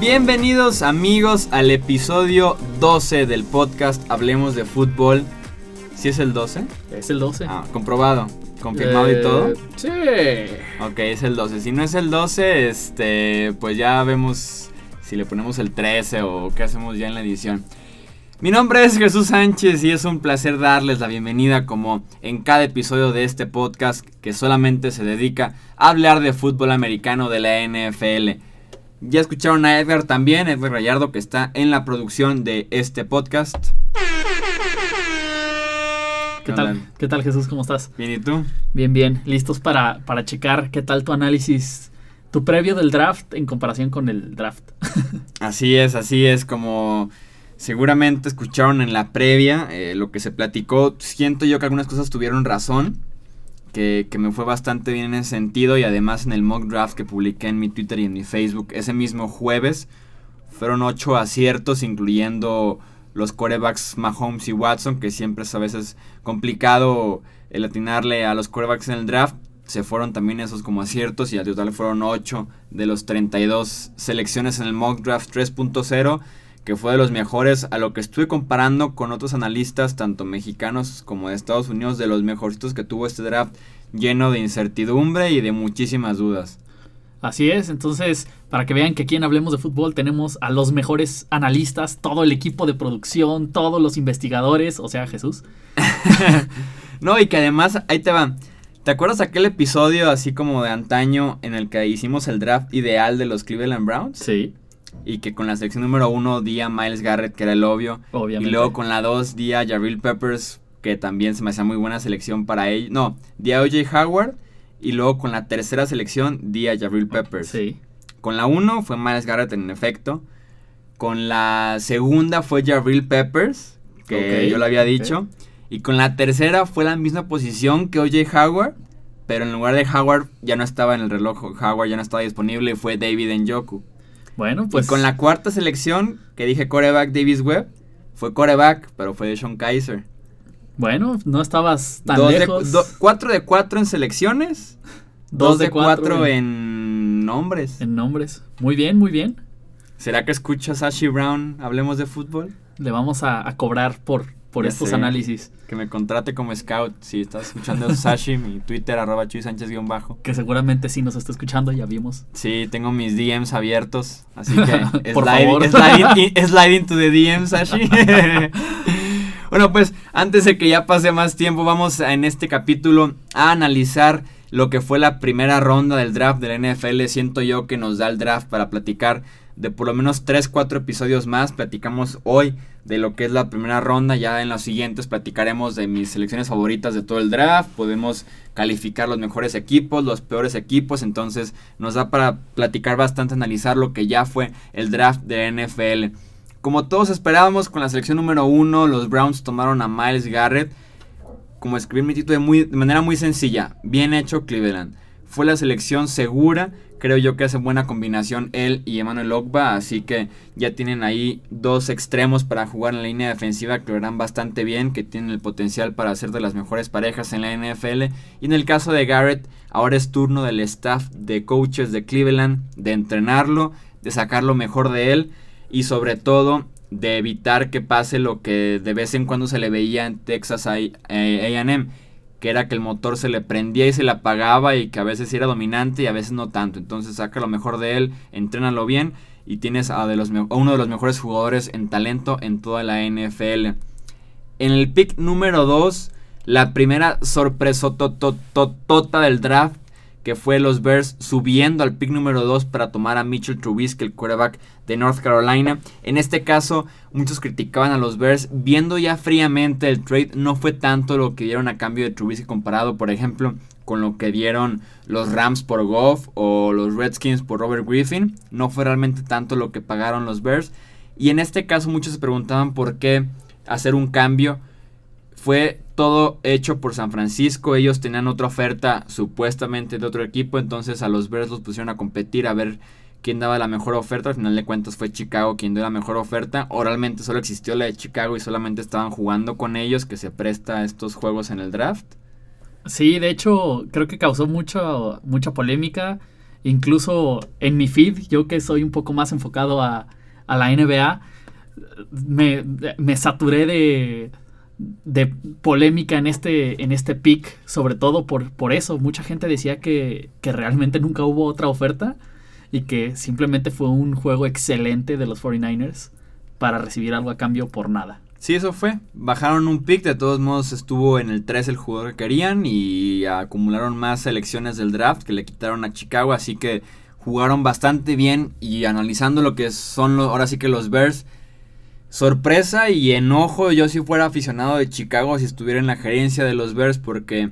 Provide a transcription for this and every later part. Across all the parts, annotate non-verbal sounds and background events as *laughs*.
Bienvenidos amigos al episodio 12 del podcast Hablemos de Fútbol. ¿Sí es el 12? Es el 12. Ah, comprobado, confirmado y todo. Eh, Sí. Ok, es el 12. Si no es el 12, este, pues ya vemos si le ponemos el 13 o qué hacemos ya en la edición. Mi nombre es Jesús Sánchez y es un placer darles la bienvenida como en cada episodio de este podcast que solamente se dedica a hablar de fútbol americano de la NFL. Ya escucharon a Edgar también, Edgar Gallardo que está en la producción de este podcast. ¿Qué tal? ¿Qué tal Jesús? ¿Cómo estás? Bien, ¿y tú? Bien, bien. ¿Listos para, para checar qué tal tu análisis, tu previo del draft en comparación con el draft? *laughs* Así es, así es, como seguramente escucharon en la previa eh, lo que se platicó. Siento yo que algunas cosas tuvieron razón, que, que, me fue bastante bien en ese sentido y además en el mock draft que publiqué en mi Twitter y en mi Facebook ese mismo jueves fueron ocho aciertos incluyendo los corebacks Mahomes y Watson, que siempre es a veces complicado el atinarle a los corebacks en el draft. Se fueron también esos como aciertos y al total fueron 8 de los 32 selecciones en el mock draft 3.0, que fue de los mejores a lo que estuve comparando con otros analistas, tanto mexicanos como de Estados Unidos, de los mejorcitos que tuvo este draft lleno de incertidumbre y de muchísimas dudas. Así es, entonces, para que vean que aquí en Hablemos de Fútbol tenemos a los mejores analistas, todo el equipo de producción, todos los investigadores, o sea, Jesús. *laughs* no, y que además, ahí te va. ¿Te acuerdas aquel episodio así como de antaño en el que hicimos el draft ideal de los Cleveland Browns? Sí. Y que con la selección número uno di a Miles Garrett, que era el obvio. Obviamente. Y luego con la dos di a Jabril Peppers, que también se me hacía muy buena selección para él. No, di a OJ Howard. Y luego con la tercera selección di a Jabril Peppers. Sí. Con la 1 fue Miles Garrett en efecto. Con la segunda fue Jabril Peppers, que okay, yo lo había dicho. Y con la tercera fue la misma posición que OJ Howard, pero en lugar de Howard ya no estaba en el reloj, Howard ya no estaba disponible y fue David Njoku. Bueno, pues. Y con la cuarta selección, que dije coreback Davis Webb, fue coreback, pero fue de Sean Kaiser. Bueno, no estabas tan dos lejos. De, 4 de 4 en selecciones. 2 de 4 en nombres. En nombres. Muy bien, muy bien. ¿Será que escucha Sashi Brown? Hablemos de fútbol. Le vamos a, a cobrar por, por Ya estos sé. análisis. Que me contrate como scout. Si estás escuchando *laughs* Sashi, mi Twitter, arroba Chuy Sánchez guion bajo. Que seguramente sí nos está escuchando, ya vimos. Sí, tengo mis DMs abiertos. Así que *laughs* Por slide, favor. slide, slide into the DMs, Sashi. *laughs* bueno, pues antes de que ya pase más tiempo, vamos a, en este capítulo a analizar lo que fue la primera ronda del draft de la NFL. Siento yo que nos da el draft para platicar de por lo menos 3, 4 episodios más. Platicamos hoy de lo que es la primera ronda. Ya en los siguientes platicaremos de mis selecciones favoritas de todo el draft. Podemos calificar los mejores equipos, los peores equipos. Entonces nos da para platicar bastante, analizar lo que ya fue el draft de NFL. Como todos esperábamos, con la selección número 1, los Browns tomaron a Miles Garrett. Como escribí mi título de, muy, de manera muy sencilla, bien hecho Cleveland. Fue la selección segura, creo yo que hace buena combinación él y Emmanuel Ogba, así que ya tienen ahí dos extremos para jugar en la línea defensiva que lo harán bastante bien, que tienen el potencial para ser de las mejores parejas en la NFL. Y en el caso de Garrett, ahora es turno del staff de coaches de Cleveland de entrenarlo, de sacar lo mejor de él y sobre todo de evitar que pase lo que de vez en cuando se le veía en Texas AM, que era que el motor se le prendía y se le apagaba y que a veces era dominante y a veces no tanto. Entonces saca lo mejor de él, entrénalo bien y tienes a, de los, uno de los mejores jugadores en talento en toda la NFL. En el pick número 2, la primera sorpresa tota del draft que fue los Bears subiendo al pick número 2 para tomar a Mitchell Trubisky, el quarterback de North Carolina. En este caso, muchos criticaban a los Bears. Viendo ya fríamente el trade, no fue tanto lo que dieron a cambio de Trubisky comparado, por ejemplo, con lo que dieron los Rams por Goff o los Redskins por Robert Griffin. No fue realmente tanto lo que pagaron los Bears. Y en este caso, muchos se preguntaban por qué hacer un cambio. Fue todo hecho por San Francisco. Ellos tenían otra oferta supuestamente de otro equipo. Entonces a los Bears los pusieron a competir a ver quién daba la mejor oferta. Al final de cuentas fue Chicago quien dio la mejor oferta. Oralmente solo existió la de Chicago y solamente estaban jugando con ellos que se presta a estos juegos en el draft. Sí, de hecho, creo que causó mucha polémica. Incluso en mi feed, yo que soy un poco más enfocado a, a la NBA, me, me saturé de, de polémica en este, en este pick, sobre todo por, por eso. Mucha gente decía que, que, realmente nunca hubo otra oferta y que simplemente fue un juego excelente de los 49ers para recibir algo a cambio por nada. Sí, eso fue. Bajaron un pick, de todos modos estuvo en el 3 el jugador que querían y acumularon más selecciones del draft que le quitaron a Chicago, así que jugaron bastante bien y analizando lo que son ahora sí que los Bears sorpresa y enojo yo si fuera aficionado de Chicago si estuviera en la gerencia de los Bears porque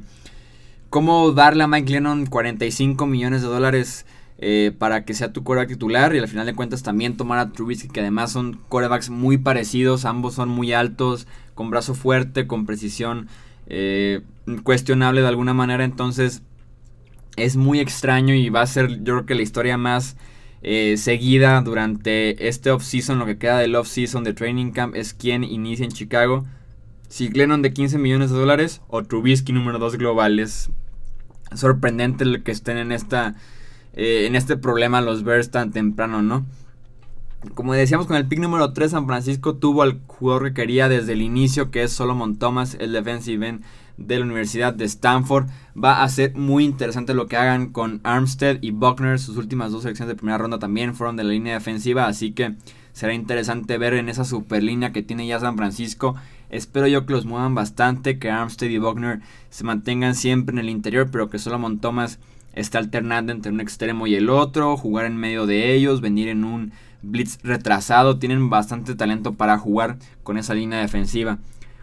cómo darle a Mike Lennon 45 millones de dólares eh, para que sea tu coreback titular y al final de cuentas también tomar a Trubisky que además son corebacks muy parecidos, ambos son muy altos, con brazo fuerte, con precisión eh, cuestionable de alguna manera, entonces es muy extraño y va a ser yo creo que la historia más eh, seguida durante este off-season, lo que queda del off-season de Training Camp, es quien inicia en Chicago. Si Glennon de 15 millones de dólares o Trubisky número 2 global. Es sorprendente el que estén en, esta, eh, en este problema los Bears tan temprano, ¿no? Como decíamos con el pick número 3, San Francisco tuvo al jugador que quería desde el inicio, que es Solomon Thomas, el defensive end de la Universidad de Stanford. Va a ser muy interesante lo que hagan con Armstead y Buckner. Sus últimas dos selecciones de primera ronda también fueron de la línea defensiva, así que será interesante ver en esa super línea que tiene ya San Francisco. Espero yo que los muevan bastante, que Armstead y Buckner se mantengan siempre en el interior, pero que Solomon Thomas esté alternando entre un extremo y el otro, jugar en medio de ellos, venir en un blitz retrasado. Tienen bastante talento para jugar con esa línea defensiva.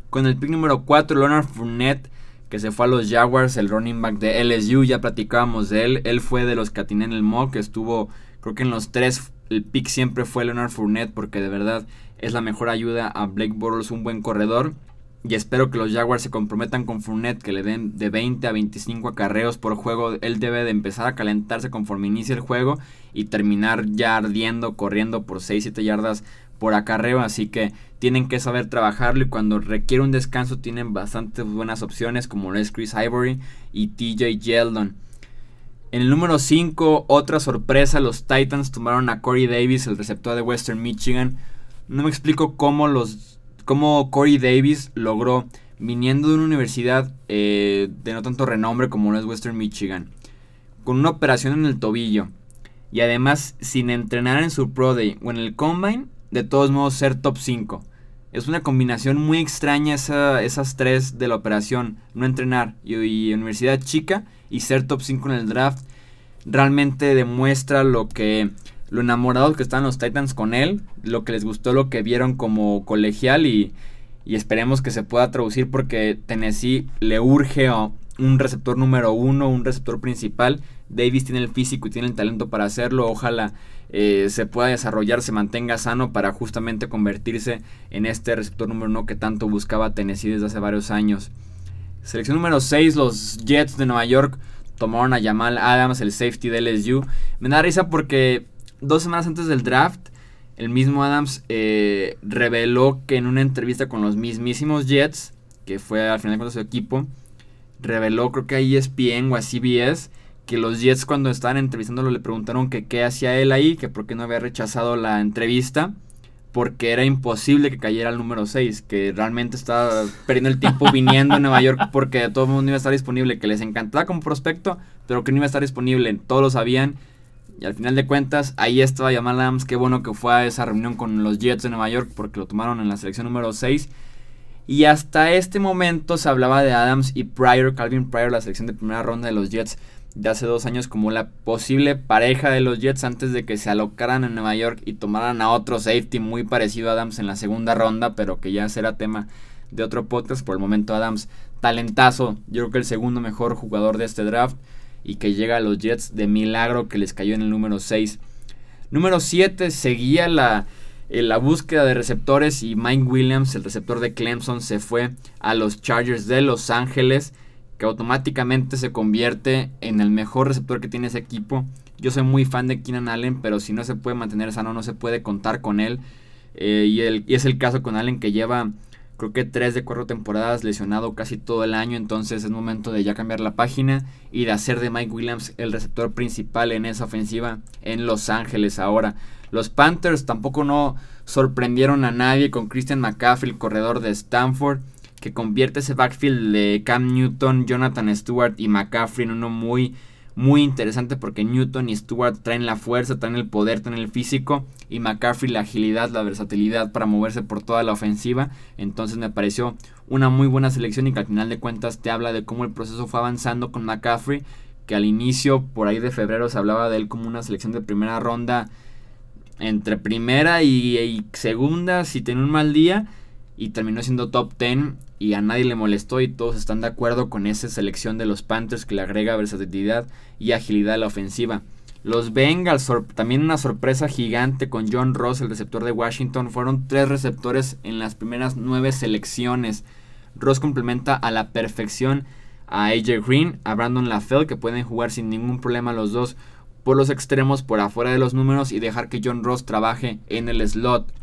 Con el pick número 4, Leonard Fournette, que se fue a los Jaguars, el running back de LSU, ya platicábamos de él. Él fue de los que atiné en el mock, estuvo, creo que en los tres, el pick siempre fue Leonard Fournette, porque de verdad es la mejor ayuda a Blake Bortles, un buen corredor. Y espero que los Jaguars se comprometan con Fournette, que le den de 20 a 25 acarreos por juego. Él debe de empezar a calentarse conforme inicie el juego y terminar ya ardiendo, corriendo por 6-7 yardas por acarreo, así que tienen que saber trabajarlo y cuando requiere un descanso tienen bastantes buenas opciones como lo es Chris Ivory y TJ Yeldon. En el número 5, otra sorpresa, los Titans tomaron a Corey Davis, el receptor de Western Michigan. No me explico cómo, los, cómo Corey Davis logró, viniendo de una universidad eh, de no tanto renombre como lo es Western Michigan, con una operación en el tobillo y además sin entrenar en su Pro Day o en el Combine, de todos modos ser top 5. Es una combinación muy extraña esas tres de la operación. No entrenar y, universidad chica y ser top 5 en el draft. Realmente demuestra lo que lo enamorados que están los Titans con él, lo que les gustó, lo que vieron como colegial y, y esperemos que se pueda traducir porque Tennessee le urge un receptor número uno, un receptor principal. Davis tiene el físico y tiene el talento para hacerlo. Ojalá eh, se pueda desarrollar, se mantenga sano para justamente convertirse en este receptor número uno que tanto buscaba Tennessee desde hace varios años. Selección número 6, los Jets de Nueva York tomaron a Jamal Adams, el safety de LSU. Me da risa porque dos semanas antes del draft, el mismo Adams eh, reveló que en una entrevista con los mismísimos Jets, que fue al final de su equipo, reveló creo que a ESPN o a CBS que los Jets cuando estaban entrevistándolo le preguntaron que qué hacía él ahí, que por qué no había rechazado la entrevista, porque era imposible que cayera al número 6, que realmente estaba perdiendo el tiempo viniendo a Nueva York *laughs* porque todo el mundo iba a estar disponible, que les encantaba como prospecto, pero que no iba a estar disponible, todos lo sabían. Y al final de cuentas, ahí estaba Jamal Adams, qué bueno que fue a esa reunión con los Jets de Nueva York porque lo tomaron en la selección número 6. Y hasta este momento se hablaba de Adams y Pryor, Calvin Pryor, la selección de primera ronda de los Jets de hace dos años como la posible pareja de los Jets antes de que se alocaran en Nueva York y tomaran a otro safety muy parecido a Adams en la segunda ronda, pero que ya será tema de otro podcast. Por el momento Adams, talentazo, yo creo que el segundo mejor jugador de este draft y que llega a los Jets de milagro que les cayó en el número 6. Número 7 seguía la, eh, la búsqueda de receptores y Mike Williams, el receptor de Clemson, se fue a los Chargers de Los Ángeles que automáticamente se convierte en el mejor receptor que tiene ese equipo. Yo soy muy fan de Keenan Allen, pero si no se puede mantener sano, no se puede contar con él. Eh, y, el, y, es el caso con Allen que lleva creo que tres de cuatro temporadas lesionado casi todo el año, entonces es momento de ya cambiar la página y de hacer de Mike Williams el receptor principal en esa ofensiva en Los Ángeles ahora. Los Panthers tampoco no sorprendieron a nadie con Christian McCaffrey, el corredor de Stanford, que convierte ese backfield de Cam Newton, Jonathan Stewart y McCaffrey en uno muy muy interesante porque Newton y Stewart traen la fuerza, traen el poder, traen el físico y McCaffrey la agilidad, la versatilidad para moverse por toda la ofensiva. Entonces me pareció una muy buena selección y que al final de cuentas te habla de cómo el proceso fue avanzando con McCaffrey, que al inicio, por ahí de febrero, se hablaba de él como una selección de primera ronda entre primera y, segunda si tenía un mal día y terminó siendo top 10 y a nadie le molestó y todos están de acuerdo con esa selección de los Panthers que le agrega versatilidad y agilidad a la ofensiva. Los Bengals, también una sorpresa gigante con John Ross, el receptor de Washington, fueron tres receptores en las primeras nueve selecciones. Ross complementa a la perfección a AJ Green, a Brandon LaFell, que pueden jugar sin ningún problema los dos por los extremos, por afuera de los números y dejar que John Ross trabaje en el slot.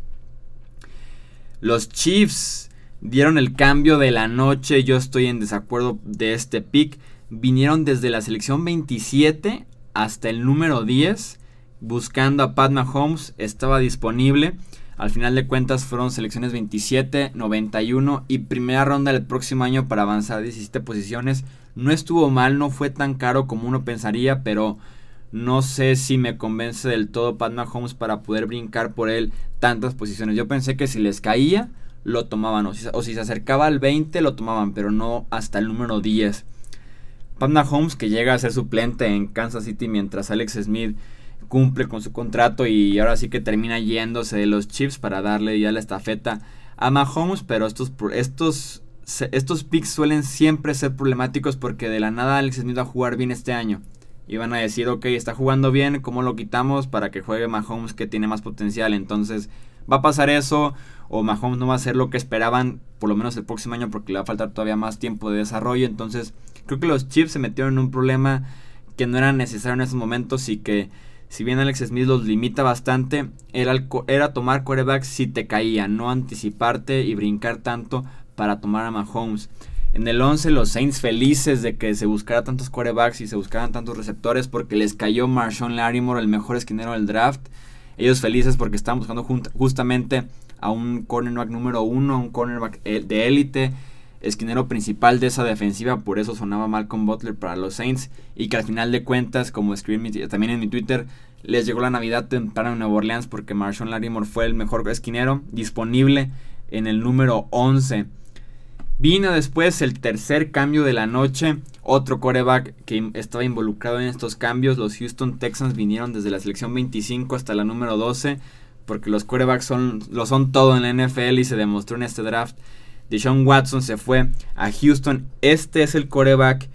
Los Chiefs dieron el cambio de la noche. Yo estoy en desacuerdo de este pick. Vinieron desde la selección 27 hasta el número 10 buscando a Pat Mahomes. Estaba disponible. Al final de cuentas fueron selecciones 27, 91 y primera ronda del próximo año para avanzar 17 posiciones. No estuvo mal, no fue tan caro como uno pensaría, pero no sé si me convence del todo Pat Mahomes para poder brincar por él tantas posiciones. Yo pensé que si les caía, lo tomaban. O si, se acercaba al 20, lo tomaban, pero no hasta el número 10. Pat Mahomes, que llega a ser suplente en Kansas City mientras Alex Smith cumple con su contrato y ahora sí que termina yéndose de los Chiefs para darle ya la estafeta a Mahomes, pero estos, estos, estos picks suelen siempre ser problemáticos porque de la nada Alex Smith va a jugar bien este año y van a decir, ok, está jugando bien, ¿cómo lo quitamos para que juegue Mahomes que tiene más potencial? Entonces va a pasar eso o Mahomes no va a ser lo que esperaban por lo menos el próximo año porque le va a faltar todavía más tiempo de desarrollo. Entonces creo que los Chiefs se metieron en un problema que no era necesario en esos momentos y que si bien Alex Smith los limita bastante, era, era tomar quarterbacks si te caía, no anticiparte y brincar tanto para tomar a Mahomes. En el 11 los Saints felices de que se buscara tantos quarterbacks y se buscaran tantos receptores porque les cayó Marshawn Larimore, el mejor esquinero del draft. Ellos felices porque estaban buscando justamente a un cornerback número uno, un cornerback eh, de élite, esquinero principal de esa defensiva, por eso sonaba Malcolm Butler para los Saints y que al final de cuentas, como escribí también en mi Twitter, les llegó la Navidad temprano en Nueva Orleans porque Marshawn Larimore fue el mejor esquinero disponible en el número 11. Vino después el tercer cambio de la noche, otro coreback que estaba involucrado en estos cambios. Los Houston Texans vinieron desde la selección 25 hasta la número 12, porque los corebacks son, lo son todo en la NFL y se demostró en este draft. Deshaun Watson se fue a Houston. Este es el coreback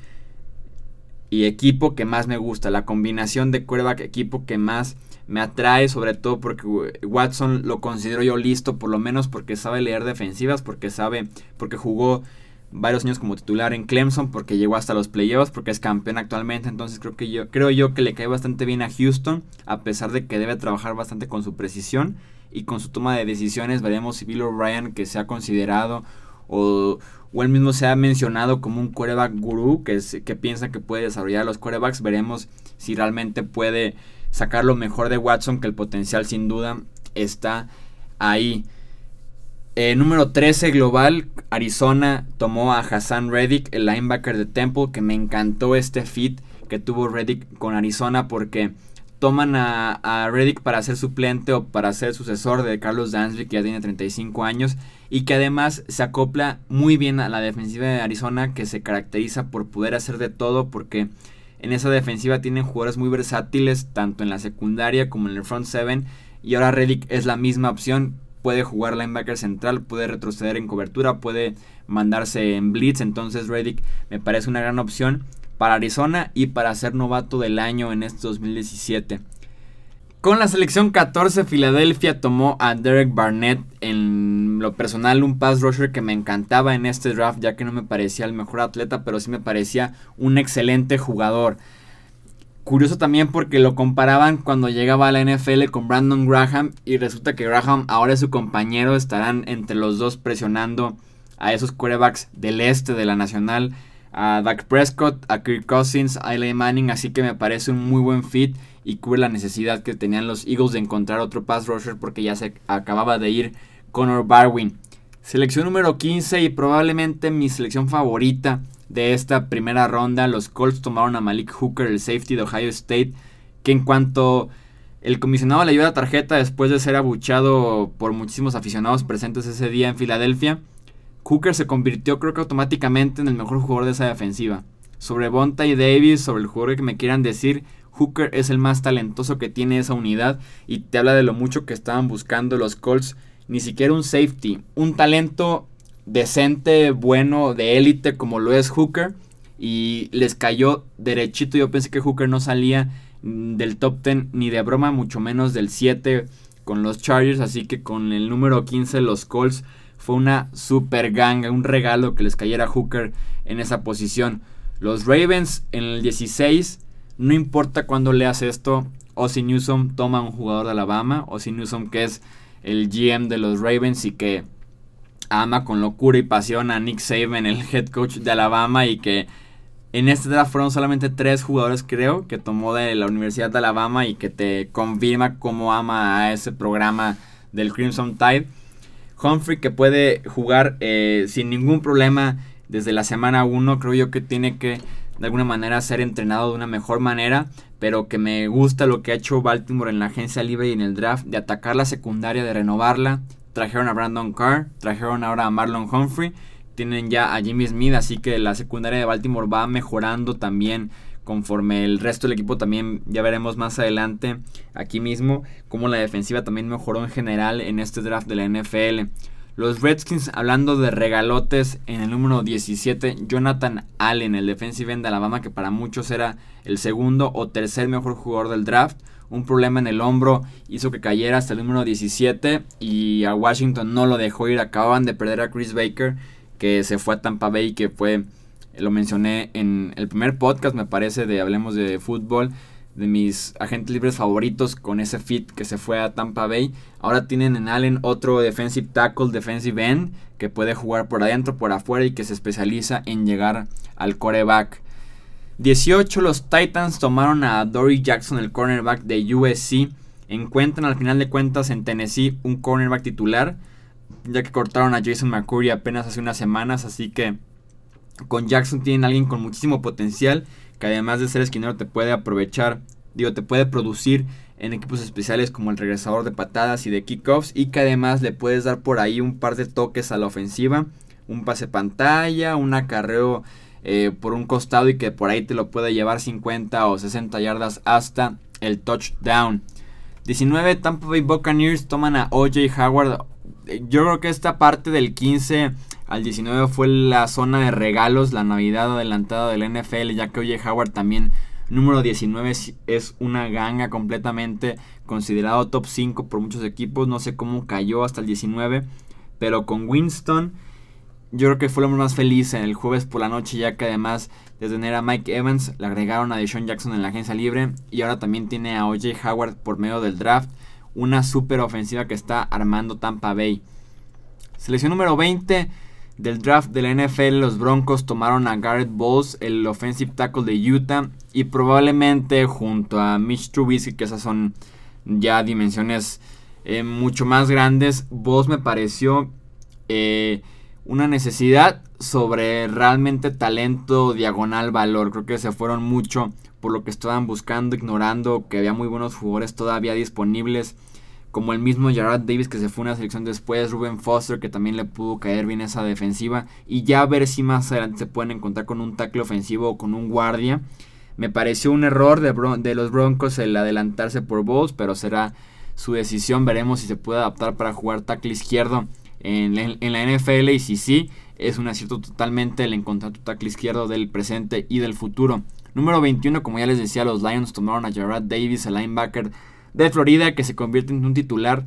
y equipo que más me gusta. La combinación de coreback equipo que más me atrae sobre todo porque Watson lo considero yo listo, por lo menos porque sabe leer defensivas, porque sabe, porque jugó varios años como titular en Clemson, porque llegó hasta los playoffs, porque es campeón actualmente, entonces creo que yo creo yo que le cae bastante bien a Houston, a pesar de que debe trabajar bastante con su precisión y con su toma de decisiones, veremos si Bill O'Brien que se ha considerado o, o él mismo se ha mencionado como un quarterback gurú que, que piensa que puede desarrollar los quarterbacks, veremos si realmente puede sacar lo mejor de Watson, que el potencial sin duda está ahí. Eh, número 13 global, Arizona tomó a Hassan Reddick, el linebacker de Temple, que me encantó este fit que tuvo Reddick con Arizona porque toman a, a, Reddick para ser suplente o para ser sucesor de Carlos Dansby, que ya tiene 35 años, y que además se acopla muy bien a la defensiva de Arizona, que se caracteriza por poder hacer de todo, porque en esa defensiva tienen jugadores muy versátiles, tanto en la secundaria como en el front seven. Y ahora Reddick es la misma opción. Puede jugar linebacker central, puede retroceder en cobertura, puede mandarse en blitz. Entonces Reddick me parece una gran opción para Arizona y para ser novato del año en este 2017. Con la selección 14, Filadelfia tomó a Derek Barnett. En lo personal, un pass rusher que me encantaba en este draft, ya que no me parecía el mejor atleta, pero sí me parecía un excelente jugador. Curioso también porque lo comparaban cuando llegaba a la NFL con Brandon Graham y resulta que Graham ahora es su compañero, estarán entre los dos presionando a esos quarterbacks del este de la nacional, a Dak Prescott, a Kirk Cousins, a Eli Manning, así que me parece un muy buen fit y cubre la necesidad que tenían los Eagles de encontrar otro pass rusher porque ya se acababa de ir Connor Barwin. Selección número 15 y probablemente mi selección favorita de esta primera ronda. Los Colts tomaron a Malik Hooker, el safety de Ohio State, que en cuanto el comisionado le dio la tarjeta después de ser abuchado por muchísimos aficionados presentes ese día en Filadelfia, Hooker se convirtió creo que automáticamente en el mejor jugador de esa defensiva. Sobre Bonta y Davis, sobre el jugador que me quieran decir, Hooker es el más talentoso que tiene esa unidad y te habla de lo mucho que estaban buscando los Colts ni siquiera un safety, un talento decente, bueno, de élite como lo es Hooker. Y les cayó derechito. Yo pensé que Hooker no salía mm, del top 10 ni de broma, mucho menos del 7 con los Chargers. Así que con el número 15 los Colts fue una super ganga, un regalo que les cayera Hooker en esa posición. Los Ravens en el 16, no importa cuándo leas esto, Ozzy Newsom toma un jugador de Alabama. Ozzy Newsom que es el GM de los Ravens y que ama con locura y pasión a Nick Saban, el head coach de Alabama y que en este draft fueron solamente tres jugadores creo que tomó de la Universidad de Alabama y que te confirma cómo ama a ese programa del Crimson Tide. Humphrey que puede jugar eh, sin ningún problema desde la semana 1, creo yo que tiene que de alguna manera ser entrenado de una mejor manera, pero que me gusta lo que ha hecho Baltimore en la agencia libre y en el draft, de atacar la secundaria, de renovarla. Trajeron a Brandon Carr, trajeron ahora a Marlon Humphrey, tienen ya a Jimmy Smith, así que la secundaria de Baltimore va mejorando también conforme el resto del equipo también ya veremos más adelante aquí mismo como la defensiva también mejoró en general en este draft de la NFL. Los Redskins, hablando de regalotes, en el número 17, Jonathan Allen, el defensive end de Alabama, que para muchos era el segundo o tercer mejor jugador del draft. Un problema en el hombro hizo que cayera hasta el número 17 y a Washington no lo dejó ir. Acababan de perder a Chris Baker, que se fue a Tampa Bay, que fue, lo mencioné en el primer podcast, me parece, de Hablemos de Fútbol de mis agentes libres favoritos con ese fit que se fue a Tampa Bay. Ahora tienen en Allen otro defensive tackle, defensive end, que puede jugar por adentro, por afuera y que se especializa en llegar al coreback. 18 los Titans tomaron a Dory Jackson, el cornerback de USC. Encuentran al final de cuentas en Tennessee un cornerback titular, ya que cortaron a Jason McCurry apenas hace unas semanas, así que con Jackson tienen alguien con muchísimo potencial que además de ser esquinero te puede aprovechar, digo, te puede producir en equipos especiales como el regresador de patadas y de kickoffs y que además le puedes dar por ahí un par de toques a la ofensiva, un pase pantalla, un acarreo eh, por un costado y que por ahí te lo puede llevar 50 o 60 yardas hasta el touchdown. 19 Tampa Bay Buccaneers toman a OJ Howard. Yo creo que esta parte del 15 al 19 fue la zona de regalos, la Navidad adelantada del NFL, ya que oye Howard también número 19 es una ganga completamente considerado top 5 por muchos equipos, no sé cómo cayó hasta el 19, pero con Winston yo creo que fue lo más feliz en el jueves por la noche, ya que además de tener a Mike Evans, le agregaron a Deshaun Jackson en la agencia libre y ahora también tiene a OJ Howard por medio del draft, una super ofensiva que está armando Tampa Bay. Selección número 20 del draft de la NFL, los Broncos tomaron a Garrett Bowles, el offensive tackle de Utah, y probablemente junto a Mitch Trubisky, que esas son ya dimensiones eh, mucho más grandes, Bowles me pareció eh, una necesidad sobre realmente talento, diagonal, valor. Creo que se fueron mucho por lo que estaban buscando, ignorando que había muy buenos jugadores todavía disponibles como el mismo Gerard Davis que se fue una selección después, Ruben Foster que también le pudo caer bien esa defensiva y ya ver si más adelante se pueden encontrar con un tackle ofensivo o con un guardia. Me pareció un error de, los Broncos el adelantarse por Bowles, pero será su decisión, veremos si se puede adaptar para jugar tackle izquierdo en, la NFL y si sí, es un acierto totalmente el encontrar tu tackle izquierdo del presente y del futuro. Número 21, como ya les decía, los Lions tomaron a Gerard Davis, el linebacker de Florida que se convierte en un titular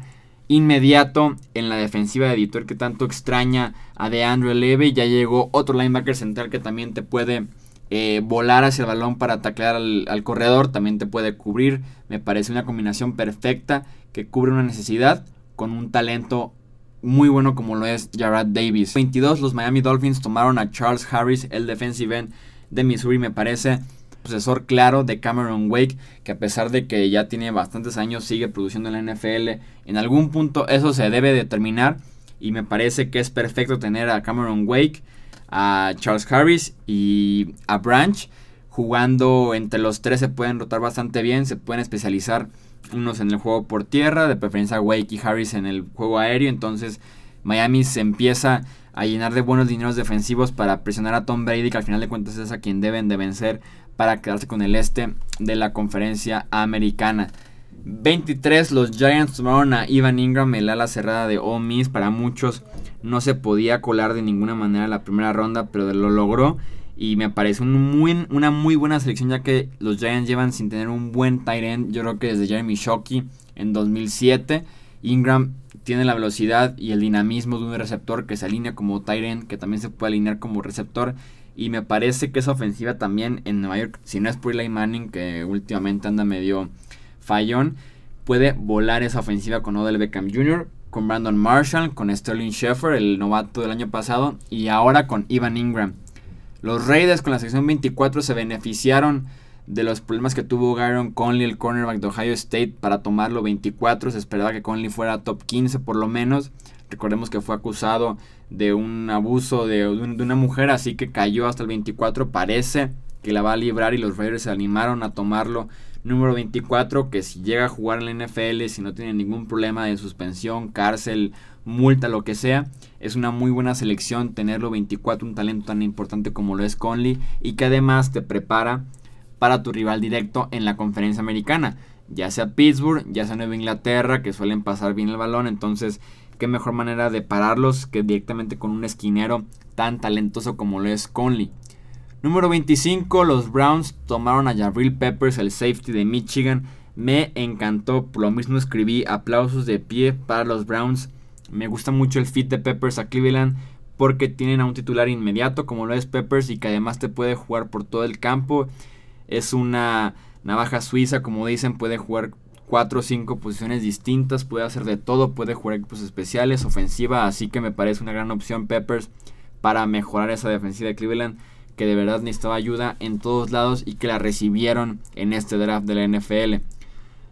inmediato en la defensiva de editor que tanto extraña a DeAndre Levy. Ya llegó otro linebacker central que también te puede eh, volar hacia el balón para taclear al, al, corredor, también te puede cubrir. Me parece una combinación perfecta que cubre una necesidad con un talento muy bueno como lo es Jarrad Davis. 22, los Miami Dolphins tomaron a Charles Harris, el defensive end de Missouri, me parece sucesor claro de Cameron Wake, que a pesar de que ya tiene bastantes años sigue produciendo en la NFL, en algún punto eso se debe determinar y me parece que es perfecto tener a Cameron Wake, a Charles Harris y a Branch jugando entre los tres se pueden rotar bastante bien, se pueden especializar unos en el juego por tierra, de preferencia Wake y Harris en el juego aéreo, entonces Miami se empieza a llenar de buenos dineros defensivos para presionar a Tom Brady, que al final de cuentas es a quien deben de vencer para quedarse con el este de la conferencia americana. 23, los Giants tomaron a Ivan Ingram, el ala cerrada de Ole Miss. Para muchos no se podía colar de ninguna manera la primera ronda, pero lo logró. Y me parece una muy buena selección, ya que los Giants llevan sin tener un buen tight. Yo creo que desde Jeremy Shockey en 2007. Ingram tiene la velocidad y el dinamismo de un receptor que se alinea como tight que también se puede alinear como receptor. Y me parece que esa ofensiva también en Nueva York, si no es por Eli Manning, que últimamente anda medio fallón, puede volar esa ofensiva con Odell Beckham Jr., con Brandon Marshall, con Sterling Sheffer, el novato del año pasado, y ahora con Ivan Ingram. Los Raiders con la sección 24 se beneficiaron de los problemas que tuvo Gyron Conley, el cornerback de Ohio State, para tomarlo 24. Se esperaba que Conley fuera top 15 por lo menos. Recordemos que fue acusado de un abuso de, una mujer, así que cayó hasta el 24. Parece que la va a librar y los Raiders se animaron a tomarlo. Número 24, que si llega a jugar en la NFL, si no tiene ningún problema de suspensión, cárcel, multa, lo que sea, es una muy buena selección tenerlo 24, un talento tan importante como lo es Conley y que además te prepara para tu rival directo en la conferencia americana, ya sea Pittsburgh, ya sea Nueva Inglaterra, que suelen pasar bien el balón, entonces qué mejor manera de pararlos que directamente con un esquinero tan talentoso como lo es Conley. Número 25, los Browns tomaron a Jabril Peppers, el safety de Michigan. Me encantó, lo mismo escribí aplausos de pie para los Browns. Me gusta mucho el fit de Peppers a Cleveland porque tienen a un titular inmediato como lo es Peppers y que además te puede jugar por todo el campo. Es una navaja suiza, como dicen, puede jugar cuatro o cinco posiciones distintas, puede hacer de todo, puede jugar equipos especiales, ofensiva, así que me parece una gran opción Peppers para mejorar esa defensiva de Cleveland que de verdad necesitaba ayuda en todos lados y que la recibieron en este draft de la NFL.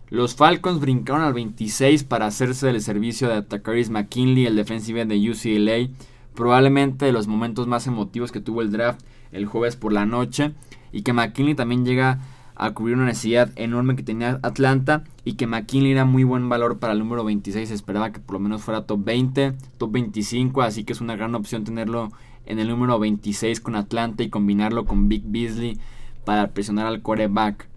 Los Falcons brincaron al 26 para hacerse del servicio de Atacaris McKinley, el defensive de UCLA, probablemente de los momentos más emotivos que tuvo el draft el jueves por la noche, y que McKinley también llega a cubrir una necesidad enorme que tenía Atlanta y que McKinley era muy buen valor para el número 26, esperaba que por lo menos fuera top 20, top 25, así que es una gran opción tenerlo en el número 26 con Atlanta y combinarlo con Big Beasley para presionar al quarterback.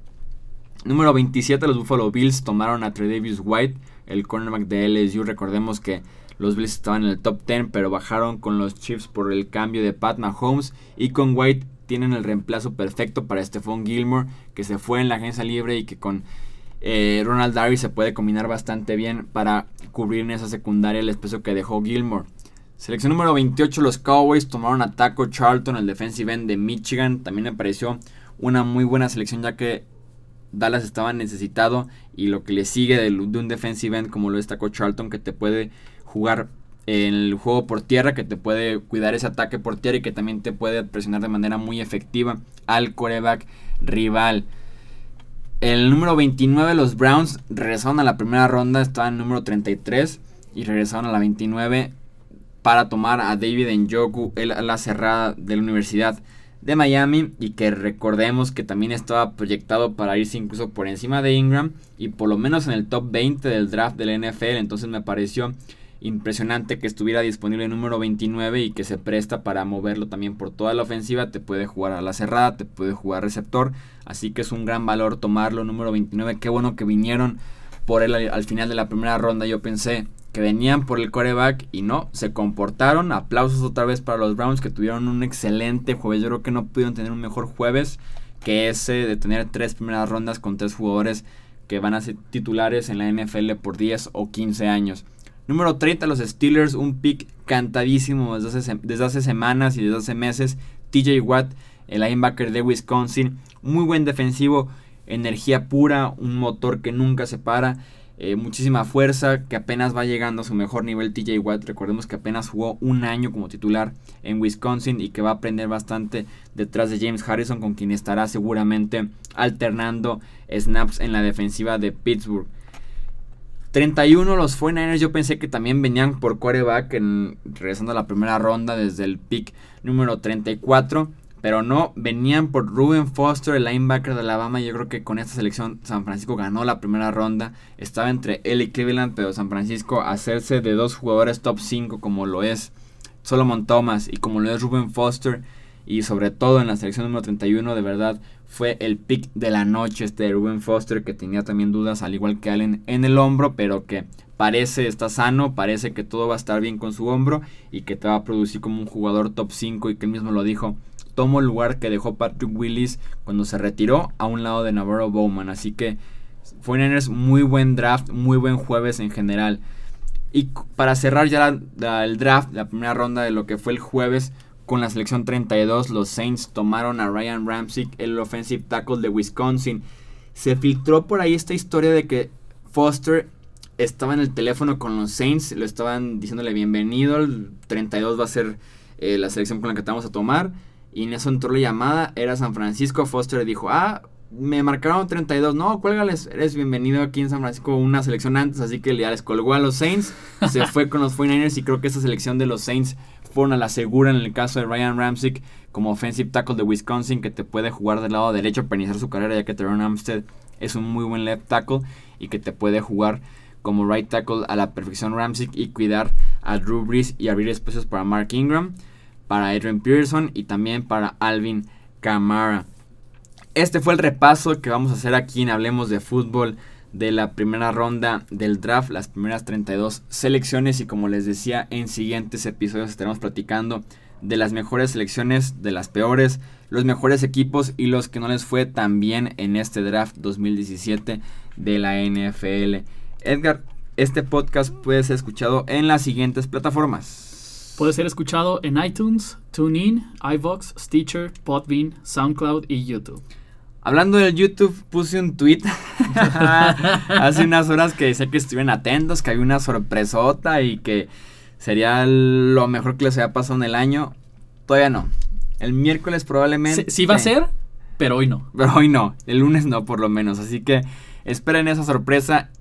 Número 27, los Buffalo Bills tomaron a Tredavious White, el cornerback de LSU. Recordemos que los Bills estaban en el top 10, pero bajaron con los Chiefs por el cambio de Pat Mahomes. Y con White tienen el reemplazo perfecto para Stephon Gilmore, que se fue en la agencia libre y que con eh, Ronald Darby se puede combinar bastante bien para cubrir en esa secundaria el espacio que dejó Gilmore. Selección número 28, los Cowboys tomaron a Taco Charlton, el defensive end de Michigan. También me pareció una muy buena selección ya que Dallas estaba necesitado y lo que le sigue de, un defensive end como lo es Taco Charlton que te puede jugar en el juego por tierra, que te puede cuidar ese ataque por tierra y que también te puede presionar de manera muy efectiva al coreback rival. El número 29, los Browns regresaron a la primera ronda, estaban en el número 33 y regresaron a la 29 para tomar a David Njoku, el la cerrada de la Universidad de Miami y que recordemos que también estaba proyectado para irse incluso por encima de Ingram y por lo menos en el top 20 del draft del NFL, entonces me pareció impresionante que estuviera disponible el número 29 y que se presta para moverlo también por toda la ofensiva, te puede jugar a la cerrada, te puede jugar receptor, así que es un gran valor tomarlo número 29, qué bueno que vinieron por él al final de la primera ronda, yo pensé que venían por el coreback y no, se comportaron. Aplausos otra vez para los Browns que tuvieron un excelente jueves. Yo creo que no pudieron tener un mejor jueves que ese de tener tres primeras rondas con tres jugadores que van a ser titulares en la NFL por 10 o 15 años. Número 30, los Steelers, un pick cantadísimo desde hace, semanas y desde hace meses. TJ Watt, el linebacker de Wisconsin. Muy buen defensivo, energía pura, un motor que nunca se para. Eh, muchísima fuerza, que apenas va llegando a su mejor nivel TJ Watt. Recordemos que apenas jugó un año como titular en Wisconsin y que va a aprender bastante detrás de James Harrison, con quien estará seguramente alternando snaps en la defensiva de Pittsburgh. 31 los 49ers yo pensé que también venían por quarterback en, regresando a la primera ronda desde el pick número 34. Pero no, venían por Ruben Foster, el linebacker de Alabama. Yo creo que con esta selección San Francisco ganó la primera ronda. Estaba entre él y Cleveland, pero San Francisco hacerse de dos jugadores top 5 como lo es Solomon Thomas y como lo es Ruben Foster. Y sobre todo en la selección número 31, de verdad fue el pick de la noche este de Ruben Foster, que tenía también dudas, al igual que Allen, en el hombro, pero que parece está sano, parece que todo va a estar bien con su hombro y que te va a producir como un jugador top 5 y que él mismo lo dijo tomó el lugar que dejó Patrick Willis cuando se retiró a un lado de Navarro Bowman. Así que fue muy buen draft, muy buen jueves en general. Y para cerrar ya el draft, la primera ronda de lo que fue el jueves, con la selección 32, los Saints tomaron a Ryan Ramsey, el offensive tackle de Wisconsin. Se filtró por ahí esta historia de que Foster estaba en el teléfono con los Saints, lo estaban diciéndole bienvenido, el 32 va a ser eh, la selección con la que te vamos a tomar. Y en eso entró la llamada, era San Francisco. Foster dijo, ah, me marcaron 32. No, cuélgales, eres bienvenido aquí en San Francisco, una selección antes. Así que ya les colgó a los Saints. se *laughs* fue con los 49ers y creo que esa selección de los Saints fueron a la segura en el caso de Ryan Ramsey como offensive tackle de Wisconsin que te puede jugar del lado derecho iniciar su carrera ya que Teron Amstead es un muy buen left tackle y que te puede jugar como right tackle a la perfección Ramsey y cuidar a Drew Brees y abrir espacios para Mark Ingram para Adrian Pearson y también para Alvin Kamara. Este fue el repaso que vamos a hacer aquí en Hablemos de Fútbol de la primera ronda del draft, las primeras 32 selecciones y como les decía en siguientes episodios estaremos platicando de las mejores selecciones, de las peores, los mejores equipos y los que no les fue tan bien en este draft 2017 de la NFL. Edgar, este podcast puede ser escuchado en las siguientes plataformas. Puede ser escuchado en iTunes, TuneIn, iVox, Stitcher, Podbean, SoundCloud y YouTube. Hablando del YouTube, puse un tweet *laughs* hace unas horas que decía que estuvieran atentos, que había una sorpresota y que sería lo mejor que les haya pasado en el año. Todavía no. El miércoles probablemente. Sí, sí va a ser, pero hoy no. *laughs* Pero hoy no. El lunes no, por lo menos. Así que esperen esa sorpresa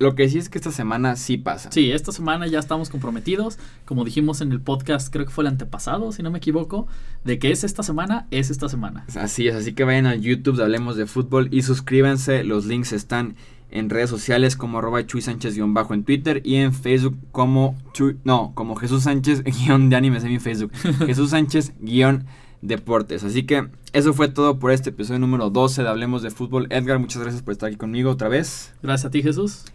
lo que sí es que esta semana sí pasa. Sí, esta semana ya estamos comprometidos. Como dijimos en el podcast, creo que fue el antepasado, si no me equivoco, de que es esta semana, es esta semana. Así es, así que vayan a YouTube, hablemos de fútbol y suscríbanse. Los links están en redes sociales como arroba Chuy Sánchez-bajo en Twitter y en Facebook como no, como Jesús Sánchez *laughs* guion de animes en mi Facebook. *laughs* Jesús Sánchez guion deportes. Así que eso fue todo por este episodio número 12 de Hablemos de Fútbol. Edgar, muchas gracias por estar aquí conmigo otra vez. Gracias a ti, Jesús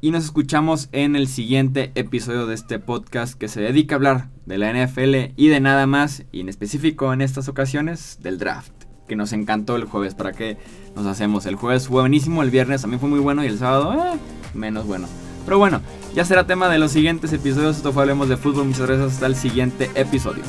y nos escuchamos en el siguiente episodio de este podcast que se dedica a hablar de la NFL y de nada más, y en específico en estas ocasiones del draft, que nos encantó el jueves, para que nos hacemos. El jueves fue buenísimo, el viernes también fue muy bueno y el sábado eh, menos bueno. Pero bueno, ya será tema de los siguientes episodios, esto fue Hablemos de Fútbol, muchas gracias, hasta el siguiente episodio.